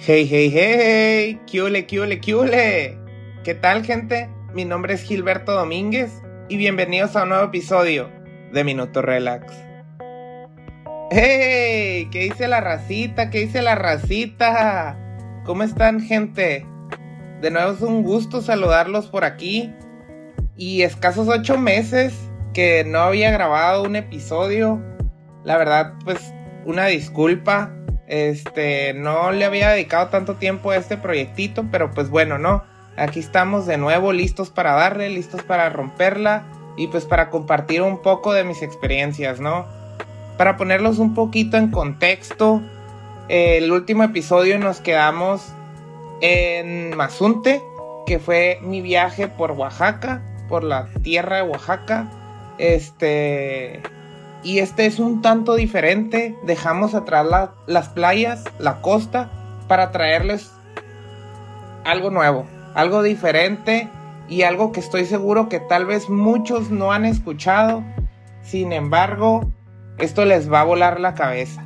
Hey, hey, hey, kiule, kiule, kiule. ¿Qué tal, gente? Mi nombre es Gilberto Domínguez y bienvenidos a un nuevo episodio de Minuto Relax. ¡Hey! ¿Qué dice la racita? ¿Qué dice la racita? ¿Cómo están, gente? De nuevo es un gusto saludarlos por aquí. Y escasos ocho meses que no había grabado un episodio. La verdad, pues, una disculpa este, no le había dedicado tanto tiempo a este proyectito, pero pues bueno, ¿no? Aquí estamos de nuevo listos para darle, listos para romperla y pues para compartir un poco de mis experiencias, ¿no? Para ponerlos un poquito en contexto, el último episodio nos quedamos en Mazunte, que fue mi viaje por Oaxaca, por la tierra de Oaxaca. Este, y este es un tanto diferente. Dejamos atrás las playas, la costa, para traerles algo nuevo, algo diferente y algo que estoy seguro que tal vez muchos no han escuchado. Sin embargo, esto les va a volar la cabeza.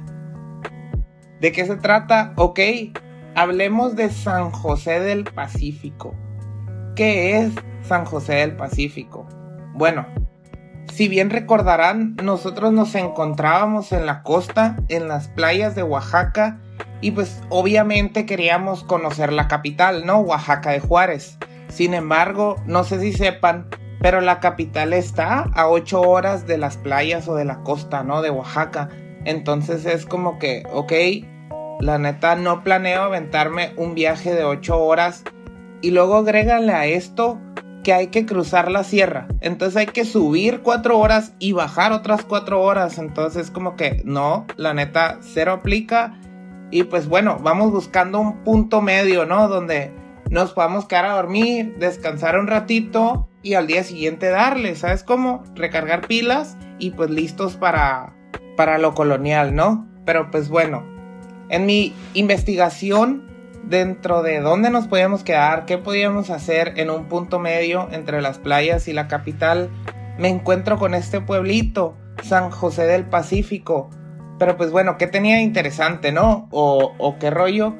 ¿De qué se trata? Ok, hablemos de San José del Pacífico. ¿Qué es San José del Pacífico? Bueno, si bien recordarán, nosotros nos encontrábamos en la costa, en las playas de Oaxaca, y pues obviamente queríamos conocer la capital, ¿no? Oaxaca de Juárez. Sin embargo, no sé si sepan, pero la capital está a 8 horas de las playas o de la costa, ¿no? De Oaxaca. Entonces es como que, ok, la neta no planeo aventarme un viaje de 8 horas. Y luego agrégale a esto que hay que cruzar la sierra. Entonces hay que subir cuatro horas y bajar otras cuatro horas. Entonces como que no, la neta, cero aplica. Y pues bueno, vamos buscando un punto medio, ¿no? Donde nos podamos quedar a dormir, descansar un ratito y al día siguiente darle, ¿sabes cómo? Recargar pilas y pues listos para, para lo colonial, ¿no? Pero pues bueno, en mi investigación dentro de dónde nos podíamos quedar, qué podíamos hacer en un punto medio entre las playas y la capital, me encuentro con este pueblito, San José del Pacífico. Pero pues bueno, ¿qué tenía interesante, no? O, o qué rollo.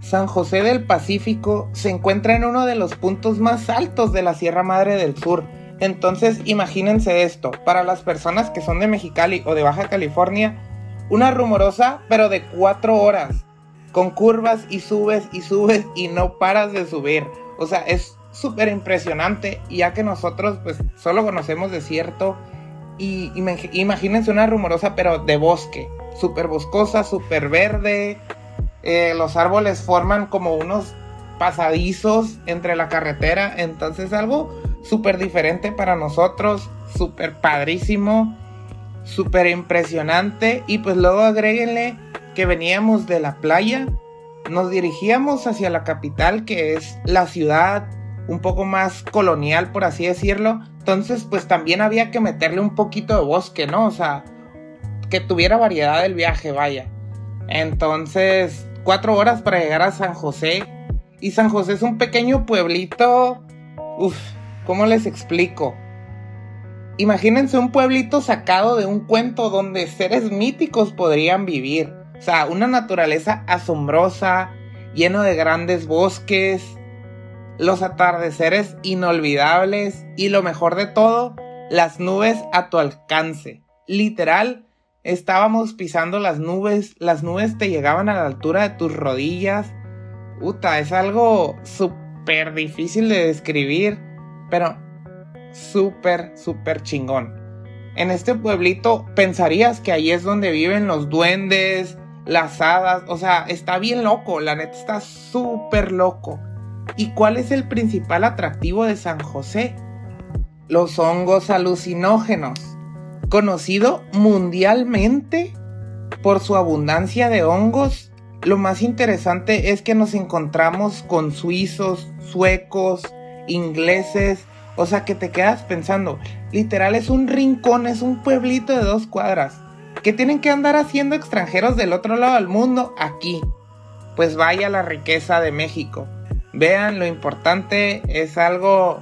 San José del Pacífico se encuentra en uno de los puntos más altos de la Sierra Madre del Sur. Entonces imagínense esto, para las personas que son de Mexicali o de Baja California, una rumorosa pero de cuatro horas con curvas y subes y subes y no paras de subir. O sea, es súper impresionante, ya que nosotros pues solo conocemos desierto y, imagínense una rumorosa pero de bosque, súper boscosa, súper verde, eh, los árboles forman como unos pasadizos entre la carretera, entonces algo súper diferente para nosotros, súper padrísimo, súper impresionante y pues luego agréguenle que veníamos de la playa, nos dirigíamos hacia la capital, que es la ciudad un poco más colonial, por así decirlo. Entonces, pues también había que meterle un poquito de bosque, ¿no? O sea, que tuviera variedad del viaje, vaya. Entonces, cuatro horas para llegar a San José. Y San José es un pequeño pueblito. Uf, ¿cómo les explico? Imagínense un pueblito sacado de un cuento donde seres míticos podrían vivir. O sea, una naturaleza asombrosa, lleno de grandes bosques, los atardeceres inolvidables y lo mejor de todo, las nubes a tu alcance. Literal, estábamos pisando las nubes, las nubes te llegaban a la altura de tus rodillas. Puta, es algo súper difícil de describir, pero súper, súper chingón. En este pueblito pensarías que ahí es donde viven los duendes, las hadas, o sea, está bien loco, la neta está súper loco. ¿Y cuál es el principal atractivo de San José? Los hongos alucinógenos, conocido mundialmente por su abundancia de hongos. Lo más interesante es que nos encontramos con suizos, suecos, ingleses, o sea que te quedas pensando, literal es un rincón, es un pueblito de dos cuadras ¿Qué tienen que andar haciendo extranjeros del otro lado del mundo aquí? Pues vaya la riqueza de México. Vean, lo importante es algo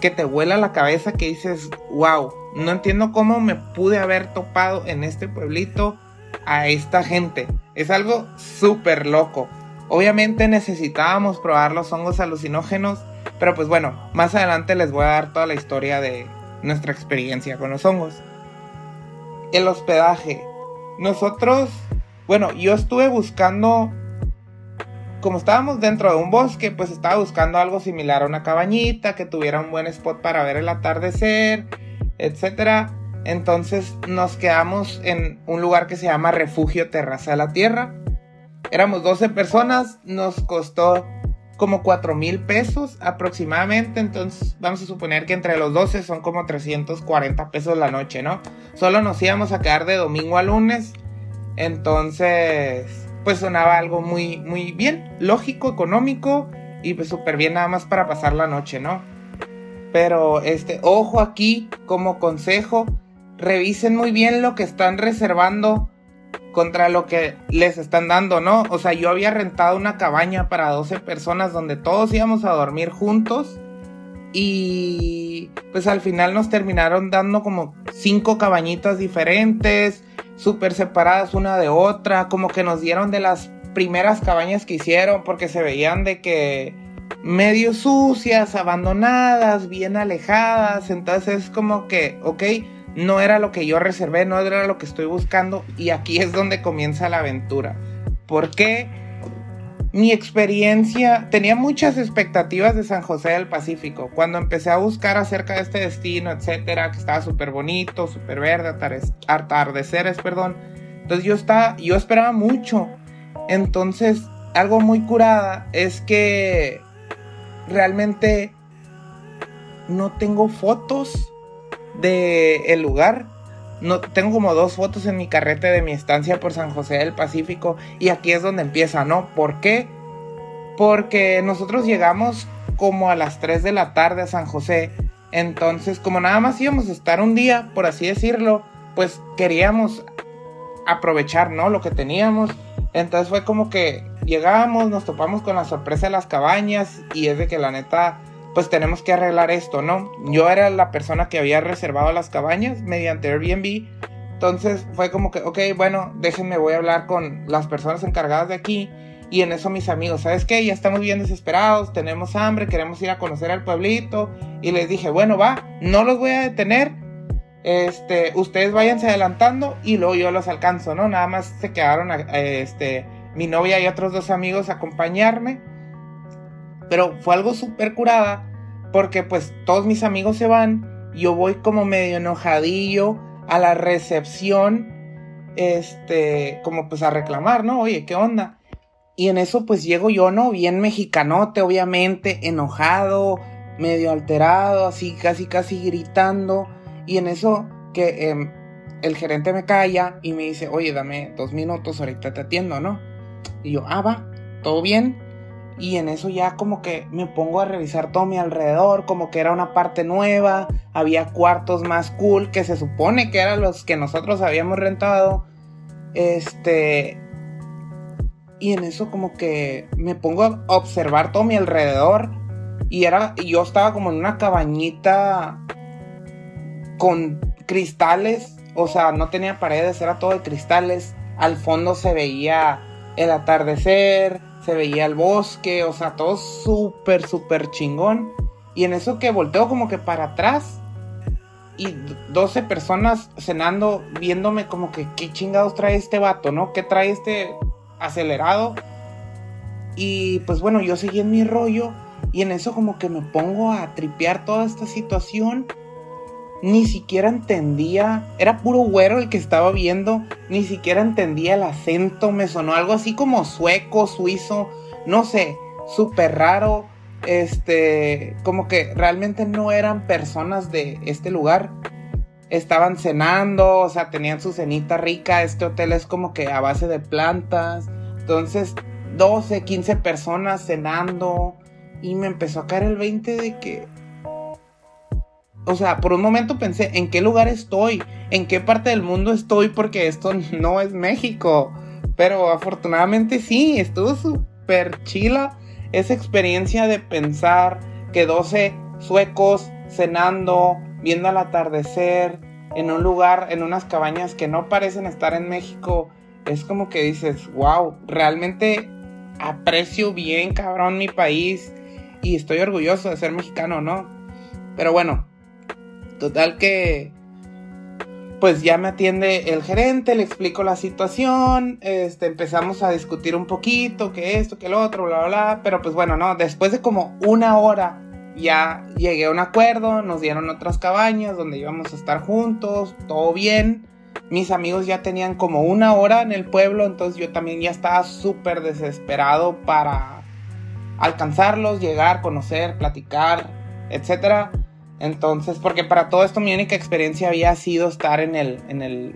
que te vuela la cabeza que dices, wow, no entiendo cómo me pude haber topado en este pueblito a esta gente. Es algo súper loco. Obviamente necesitábamos probar los hongos alucinógenos, pero pues bueno, más adelante les voy a dar toda la historia de nuestra experiencia con los hongos. El hospedaje. Nosotros, bueno, yo estuve buscando, como estábamos dentro de un bosque, pues estaba buscando algo similar a una cabañita que tuviera un buen spot para ver el atardecer, etc. Entonces nos quedamos en un lugar que se llama Refugio Terraza de la Tierra Éramos 12 personas, nos costó como 4 mil pesos aproximadamente. Entonces, vamos a suponer que entre los 12 son como 340 pesos la noche, ¿no? Solo nos íbamos a quedar de domingo a lunes. Entonces, pues sonaba algo muy, muy bien, lógico, económico y pues súper bien nada más para pasar la noche, ¿no? Pero, este, ojo aquí como consejo, revisen muy bien lo que están reservando contra lo que les están dando, ¿no? O sea, yo había rentado una cabaña para 12 personas donde todos íbamos a dormir juntos y pues al final nos terminaron dando como cinco cabañitas diferentes, súper separadas una de otra, como que nos dieron de las primeras cabañas que hicieron porque se veían de que medio sucias, abandonadas, bien alejadas, entonces como que, ok, no era lo que yo reservé, no era lo que estoy buscando y aquí es donde comienza la aventura. Porque mi experiencia, tenía muchas expectativas de San José del Pacífico. Cuando empecé a buscar acerca de este destino, etcétera, que estaba súper bonito, súper verde, atardeceres, perdón. Entonces yo estaba, yo esperaba mucho. Entonces, algo muy curada es que realmente no tengo fotos de el lugar. No, tengo como dos fotos en mi carrete de mi estancia por San José del Pacífico y aquí es donde empieza, ¿no? ¿Por qué? Porque nosotros llegamos como a las 3 de la tarde a San José. Entonces, como nada más íbamos a estar un día, por así decirlo, pues queríamos aprovechar, ¿no? Lo que teníamos. Entonces fue como que llegamos, nos topamos con la sorpresa de las cabañas y es de que la neta pues tenemos que arreglar esto, ¿no? Yo era la persona que había reservado las cabañas mediante Airbnb. Entonces fue como que, ok, bueno, déjenme, voy a hablar con las personas encargadas de aquí. Y en eso mis amigos, ¿sabes qué? Ya estamos bien desesperados, tenemos hambre, queremos ir a conocer al pueblito. Y les dije, bueno, va, no los voy a detener. Este, ustedes váyanse adelantando y luego yo los alcanzo, ¿no? Nada más se quedaron, este, mi novia y otros dos amigos a acompañarme. Pero fue algo súper curada porque pues todos mis amigos se van, yo voy como medio enojadillo a la recepción, este, como pues a reclamar, ¿no? Oye, ¿qué onda? Y en eso pues llego yo, ¿no? Bien mexicanote, obviamente, enojado, medio alterado, así casi casi gritando. Y en eso que em, el gerente me calla y me dice, oye, dame dos minutos, ahorita te atiendo, ¿no? Y yo, ah, va, todo bien. Y en eso ya como que me pongo a revisar todo mi alrededor, como que era una parte nueva, había cuartos más cool que se supone que eran los que nosotros habíamos rentado. Este... Y en eso como que me pongo a observar todo mi alrededor y era yo estaba como en una cabañita con cristales, o sea, no tenía paredes, era todo de cristales. Al fondo se veía el atardecer, se veía el bosque, o sea, todo súper, súper chingón. Y en eso que volteo como que para atrás y 12 personas cenando, viéndome como que qué chingados trae este vato, ¿no? ¿Qué trae este acelerado? Y pues bueno, yo seguí en mi rollo y en eso como que me pongo a tripear toda esta situación ni siquiera entendía, era puro güero el que estaba viendo, ni siquiera entendía el acento, me sonó algo así como sueco, suizo, no sé, súper raro, este, como que realmente no eran personas de este lugar, estaban cenando, o sea, tenían su cenita rica, este hotel es como que a base de plantas, entonces 12, 15 personas cenando, y me empezó a caer el 20 de que o sea, por un momento pensé, ¿en qué lugar estoy? ¿En qué parte del mundo estoy? Porque esto no es México. Pero afortunadamente sí, estuvo súper chila esa experiencia de pensar que 12 suecos cenando, viendo el atardecer, en un lugar, en unas cabañas que no parecen estar en México, es como que dices, wow, realmente aprecio bien, cabrón, mi país y estoy orgulloso de ser mexicano, ¿no? Pero bueno, total que pues ya me atiende el gerente, le explico la situación, este, empezamos a discutir un poquito, que esto, que lo otro, bla, bla, bla, pero pues bueno, no, después de como una hora ya llegué a un acuerdo, nos dieron otras cabañas donde íbamos a estar juntos, todo bien. Mis amigos ya tenían como una hora en el pueblo, entonces yo también ya estaba súper desesperado para alcanzarlos, llegar, conocer, platicar, etcétera. Entonces, porque para todo esto mi única experiencia había sido estar en el, en el,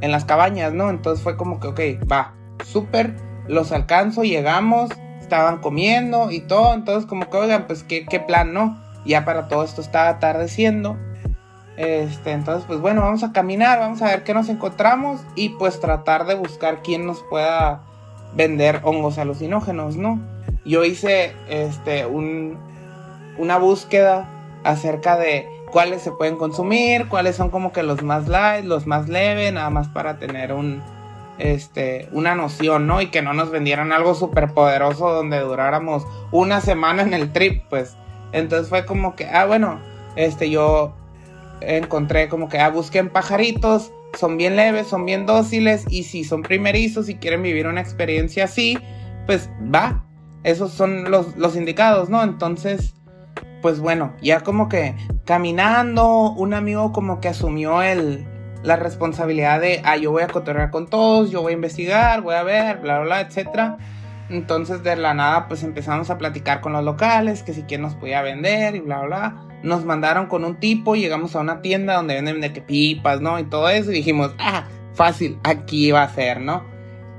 en las cabañas, ¿no? Entonces fue como que, ok, va, súper, los alcanzo, llegamos, estaban comiendo y todo, entonces como que, oigan, pues qué, qué plan, ¿no? Ya para todo esto estaba atardeciendo. Este, entonces, pues bueno, vamos a caminar, vamos a ver qué nos encontramos y pues tratar de buscar quién nos pueda vender hongos alucinógenos, ¿no? Yo hice este, un, una búsqueda acerca de cuáles se pueden consumir, cuáles son como que los más light, los más leve, nada más para tener un, este, una noción, ¿no? Y que no nos vendieran algo súper poderoso donde duráramos una semana en el trip, pues. Entonces fue como que, ah, bueno, este, yo encontré como que, ah, busquen pajaritos, son bien leves, son bien dóciles, y si son primerizos y quieren vivir una experiencia así, pues va, esos son los, los indicados, ¿no? Entonces, pues bueno, ya como que caminando, un amigo como que asumió el, la responsabilidad de, ah, yo voy a cotorrear con todos, yo voy a investigar, voy a ver, bla, bla, bla, etc. Entonces de la nada pues empezamos a platicar con los locales, que si quién nos podía vender y bla, bla, bla. Nos mandaron con un tipo, llegamos a una tienda donde venden de que pipas, ¿no? Y todo eso y dijimos, ah, fácil, aquí va a ser, ¿no?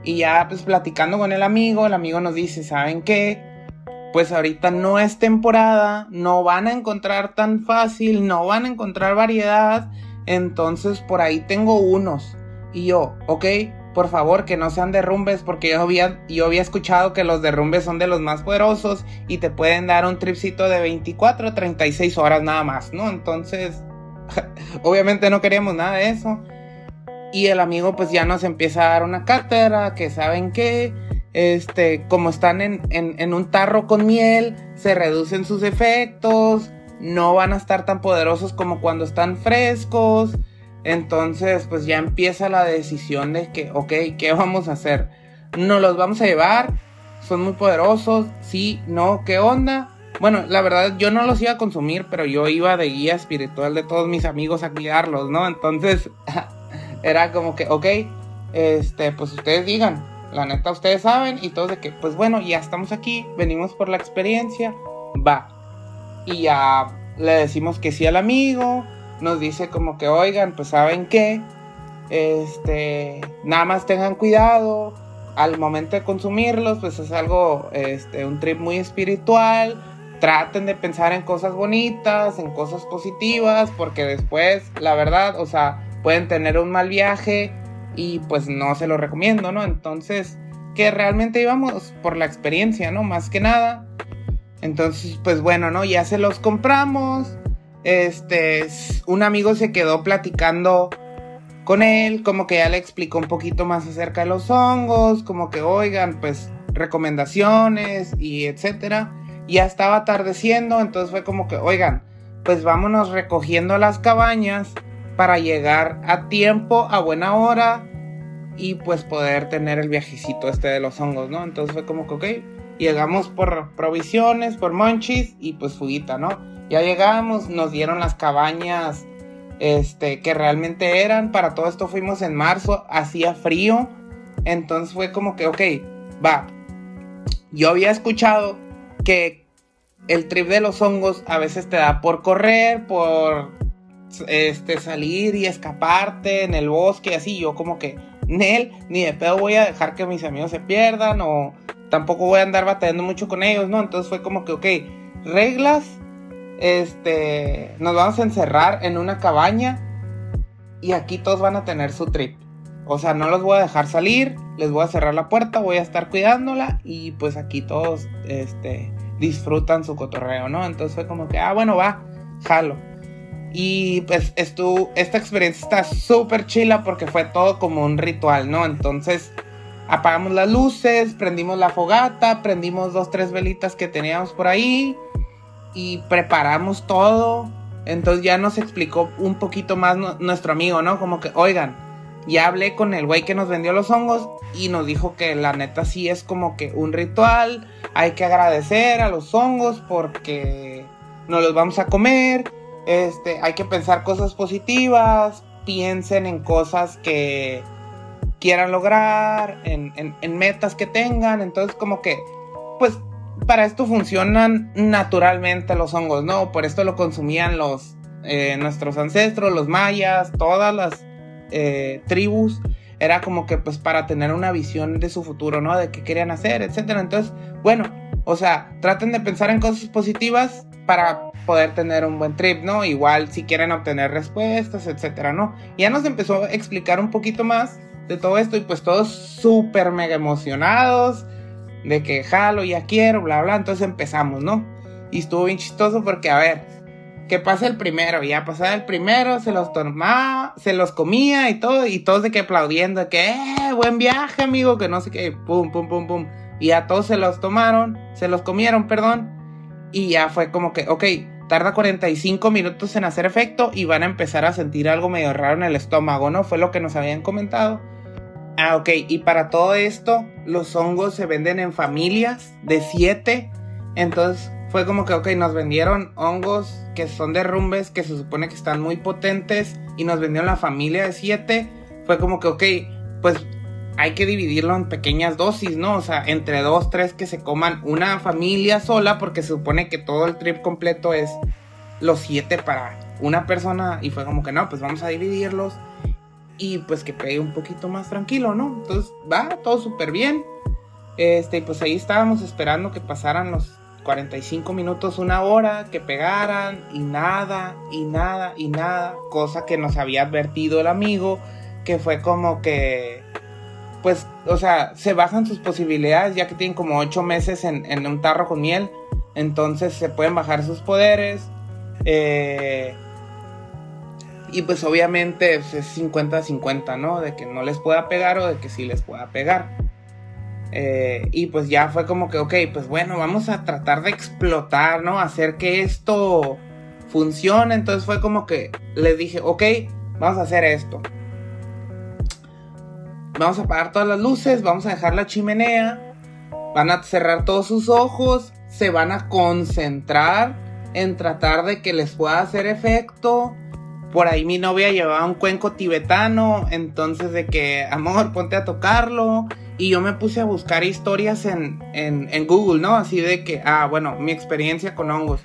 Y ya pues platicando con el amigo, el amigo nos dice, ¿saben qué? Pues ahorita no es temporada, no van a encontrar tan fácil, no van a encontrar variedad, entonces por ahí tengo unos. Y yo, ok, por favor que no sean derrumbes porque yo había, yo había escuchado que los derrumbes son de los más poderosos y te pueden dar un tripcito de 24 a 36 horas nada más, ¿no? Entonces, obviamente no queríamos nada de eso. Y el amigo pues ya nos empieza a dar una cátedra que saben qué este, como están en, un tarro con miel, se reducen sus efectos, no van a estar tan poderosos como cuando están frescos. Entonces, pues ya empieza la decisión de que, ok, ¿qué vamos a hacer? ¿Nos los vamos a llevar? ¿Son muy poderosos? ¿Sí? ¿No? ¿Qué onda? Bueno, la verdad yo no los iba a consumir, pero yo iba de guía espiritual de todos mis amigos a cuidarlos, ¿no? Entonces, era como que, ok, este, pues ustedes digan, la neta ustedes saben y todos de que, pues bueno, ya estamos aquí, venimos por la experiencia, va. Y ya le decimos que sí al amigo, nos dice como que, oigan, pues saben qué, este, nada más tengan cuidado, al momento de consumirlos, pues es algo, este, un trip muy espiritual, traten de pensar en cosas bonitas, en cosas positivas, porque después, la verdad, o sea, pueden tener un mal viaje y pues no se lo recomiendo, ¿no? Entonces, que realmente íbamos por la experiencia, ¿no? Más que nada. Entonces, pues bueno, ¿no? Ya se los compramos. Este, un amigo se quedó platicando con él, como que ya le explicó un poquito más acerca de los hongos, como que oigan, pues recomendaciones y etcétera. Ya estaba atardeciendo, entonces fue como que, oigan, pues vámonos recogiendo las cabañas para llegar a tiempo, a buena hora y pues poder tener el viajecito este de los hongos, ¿no? Entonces fue como que, ok, llegamos por provisiones, por monchis y pues fuguita, ¿no? Ya llegamos, nos dieron las cabañas este, que realmente eran, para todo esto fuimos en marzo, hacía frío, entonces fue como que, ok, va, yo había escuchado que el trip de los hongos a veces te da por correr, por este, salir y escaparte en el bosque, así. Yo como que, Nel, ni de pedo voy a dejar que mis amigos se pierdan o tampoco voy a andar batallando mucho con ellos, ¿no? Entonces fue como que, ok, reglas, este, nos vamos a encerrar en una cabaña y aquí todos van a tener su trip. O sea, no los voy a dejar salir, les voy a cerrar la puerta, voy a estar cuidándola y pues aquí todos, este, disfrutan su cotorreo, ¿no? Entonces fue como que, ah, bueno, va, jalo. Y pues esta experiencia está súper chila porque fue todo como un ritual, ¿no? Entonces, apagamos las luces, prendimos la fogata, prendimos dos, tres velitas que teníamos por ahí y preparamos todo. Entonces ya nos explicó un poquito más nuestro amigo, ¿no? Como que, oigan, ya hablé con el güey que nos vendió los hongos y nos dijo que la neta sí es como que un ritual, hay que agradecer a los hongos porque nos los vamos a comer, este, hay que pensar cosas positivas, piensen en cosas que quieran lograr, en, metas que tengan. Entonces, como que, pues, para esto funcionan naturalmente los hongos, ¿no? Por esto lo consumían los eh, nuestros ancestros, los mayas, todas las eh, tribus. Era como que, pues, para tener una visión de su futuro, ¿no? De qué querían hacer, etcétera. Entonces, bueno, o sea, traten de pensar en cosas positivas para poder tener un buen trip, ¿no? Igual si quieren obtener respuestas, etcétera, ¿no? Ya nos empezó a explicar un poquito más de todo esto y pues todos súper mega emocionados de que jalo, ya quiero, bla, bla. Entonces empezamos, ¿no? Y estuvo bien chistoso porque, a ver, que pasa el primero, ya pasaba el primero, se los tomaba, se los comía y todo, y todos de que aplaudiendo, que, eh, buen viaje, amigo, que no sé qué, pum, pum, pum, pum. Y ya todos se los tomaron, se los comieron, perdón. Y ya fue como que, ok, tarda 45 minutos en hacer efecto y van a empezar a sentir algo medio raro en el estómago, ¿no? Fue lo que nos habían comentado. Ah, ok, y para todo esto, los hongos se venden en familias de 7. Entonces fue como que, ok, nos vendieron hongos que son derrumbes, que se supone que están muy potentes, y nos vendieron la familia de 7. Fue como que, ok, pues hay que dividirlo en pequeñas dosis, ¿no? O sea, entre dos, tres que se coman una familia sola, porque se supone que todo el trip completo es los siete para una persona. Y fue como que no, pues vamos a dividirlos. Y pues que pegue un poquito más tranquilo, ¿no? Entonces va todo súper bien. Este, pues ahí estábamos esperando que pasaran los 45 minutos, una hora, que pegaran, y nada, y nada, y nada. Cosa que nos había advertido el amigo, que fue como que pues, o sea, se bajan sus posibilidades ya que tienen como ocho meses en, un tarro con miel. Entonces se pueden bajar sus poderes. Eh, y pues obviamente pues, es 50-50, ¿no? De que no les pueda pegar o de que sí les pueda pegar. Eh, y pues ya fue como que, ok, pues bueno, vamos a tratar de explotar, ¿no? Hacer que esto funcione. Entonces fue como que les dije, ok, vamos a hacer esto vamos a apagar todas las luces, vamos a dejar la chimenea, van a cerrar todos sus ojos, se van a concentrar en tratar de que les pueda hacer efecto. Por ahí mi novia llevaba un cuenco tibetano, entonces de que, amor, ponte a tocarlo. Y yo me puse a buscar historias en, en, en Google, ¿no? Así de que, ah, bueno, mi experiencia con hongos.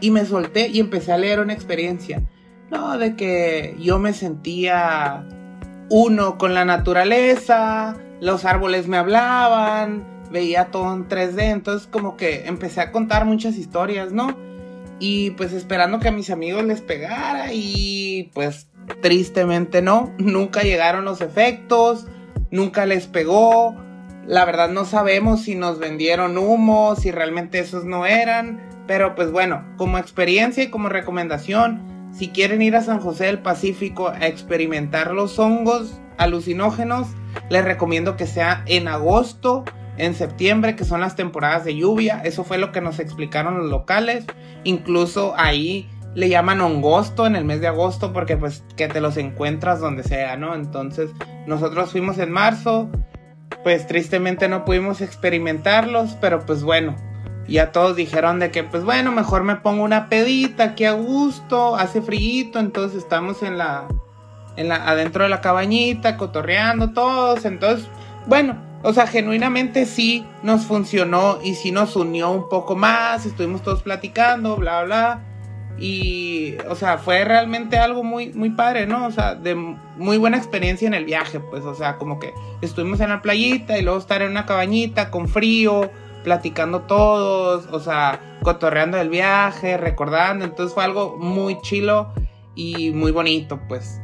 Y me solté y empecé a leer una experiencia. No, de que yo me sentía uno con la naturaleza, los árboles me hablaban, veía todo en 3D, entonces como que empecé a contar muchas historias, ¿no? Y pues esperando que a mis amigos les pegara y pues tristemente no, nunca llegaron los efectos, nunca les pegó, la verdad no sabemos si nos vendieron humo, si realmente esos no eran, pero pues bueno, como experiencia y como recomendación, si quieren ir a San José del Pacífico a experimentar los hongos alucinógenos, les recomiendo que sea en agosto, en septiembre, que son las temporadas de lluvia. Eso fue lo que nos explicaron los locales. Incluso ahí le llaman hongosto en el mes de agosto porque pues que te los encuentras donde sea, ¿no? Entonces nosotros fuimos en marzo, pues tristemente no pudimos experimentarlos, pero pues bueno, ya todos dijeron de que, pues bueno, mejor me pongo una pedita aquí a gusto, hace frío, entonces estamos en la, en la, adentro de la cabañita, cotorreando todos. Entonces, bueno, o sea, genuinamente sí nos funcionó y sí nos unió un poco más, estuvimos todos platicando, bla, bla. Y, o sea, fue realmente algo muy, muy padre, ¿no? O sea, de muy buena experiencia en el viaje, pues, o sea, como que estuvimos en la playita y luego estar en una cabañita con frío platicando todos, o sea, cotorreando el viaje, recordando, entonces fue algo muy chilo y muy bonito, pues.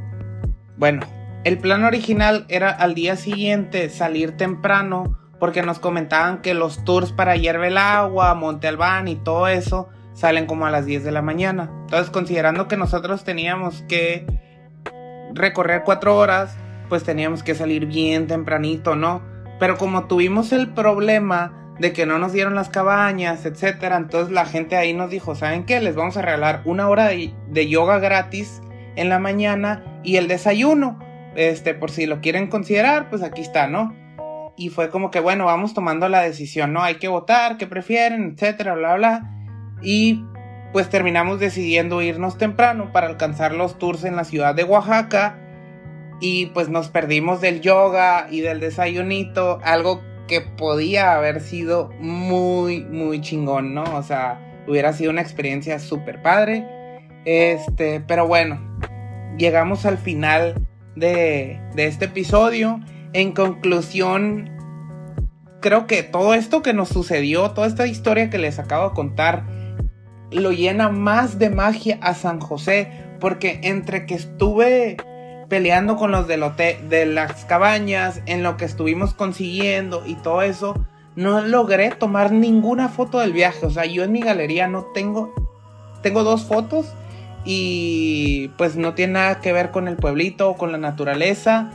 Bueno, el plan original era al día siguiente salir temprano porque nos comentaban que los tours para Hierve el Agua, Monte Albán y todo eso salen como a las 10 de la mañana. Entonces, considerando que nosotros teníamos que recorrer cuatro horas, pues teníamos que salir bien tempranito, ¿no? Pero como tuvimos el problema de que no nos dieron las cabañas, etcétera, entonces la gente ahí nos dijo, ¿saben qué? Les vamos a regalar una hora de, yoga gratis en la mañana y el desayuno. Este, por si lo quieren considerar, pues aquí está, ¿no? Y fue como que, bueno, vamos tomando la decisión, ¿no? Hay que votar, ¿qué prefieren? Etcétera, bla, bla. Y pues terminamos decidiendo irnos temprano para alcanzar los tours en la ciudad de Oaxaca. Y pues nos perdimos del yoga y del desayunito, algo que podía haber sido muy, muy chingón, ¿no? O sea, hubiera sido una experiencia súper padre. Este, pero bueno, llegamos al final de, de este episodio. En conclusión, creo que todo esto que nos sucedió, toda esta historia que les acabo de contar, lo llena más de magia a San José, porque entre que estuve peleando con los del hotel, de las cabañas, en lo que estuvimos consiguiendo y todo eso, no logré tomar ninguna foto del viaje. O sea, yo en mi galería no tengo, tengo dos fotos y pues no tiene nada que ver con el pueblito o con la naturaleza.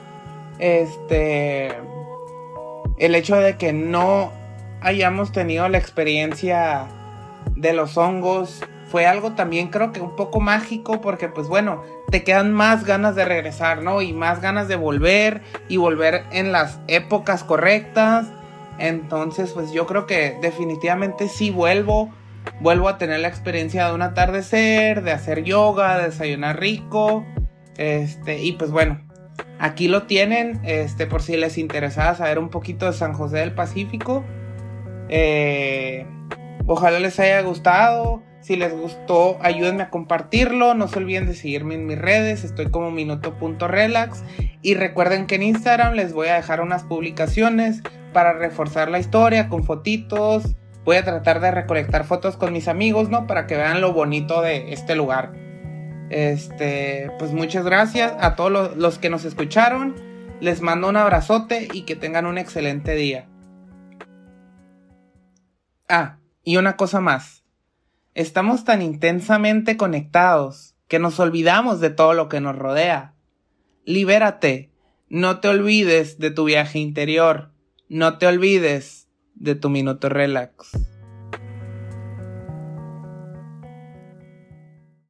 Este, el hecho de que no hayamos tenido la experiencia de los hongos fue algo también creo que un poco mágico porque pues bueno, te quedan más ganas de regresar, ¿no? Y más ganas de volver y volver en las épocas correctas. Entonces pues yo creo que definitivamente sí vuelvo. Vuelvo a tener la experiencia de un atardecer, de hacer yoga, de desayunar rico. Este, y pues bueno, aquí lo tienen, este, por si les interesaba saber un poquito de San José del Pacífico. Eh, Ojalá les haya gustado. Si les gustó, ayúdenme a compartirlo. No se olviden de seguirme en mis redes. Estoy como minuto.relax. Y recuerden que en Instagram les voy a dejar unas publicaciones para reforzar la historia con fotitos. Voy a tratar de recolectar fotos con mis amigos, ¿no? Para que vean lo bonito de este lugar. Este, pues muchas gracias a todos los, los que nos escucharon. Les mando un abrazote y que tengan un excelente día. Ah, y una cosa más, estamos tan intensamente conectados que nos olvidamos de todo lo que nos rodea. Libérate, no te olvides de tu viaje interior, no te olvides de tu minuto relax.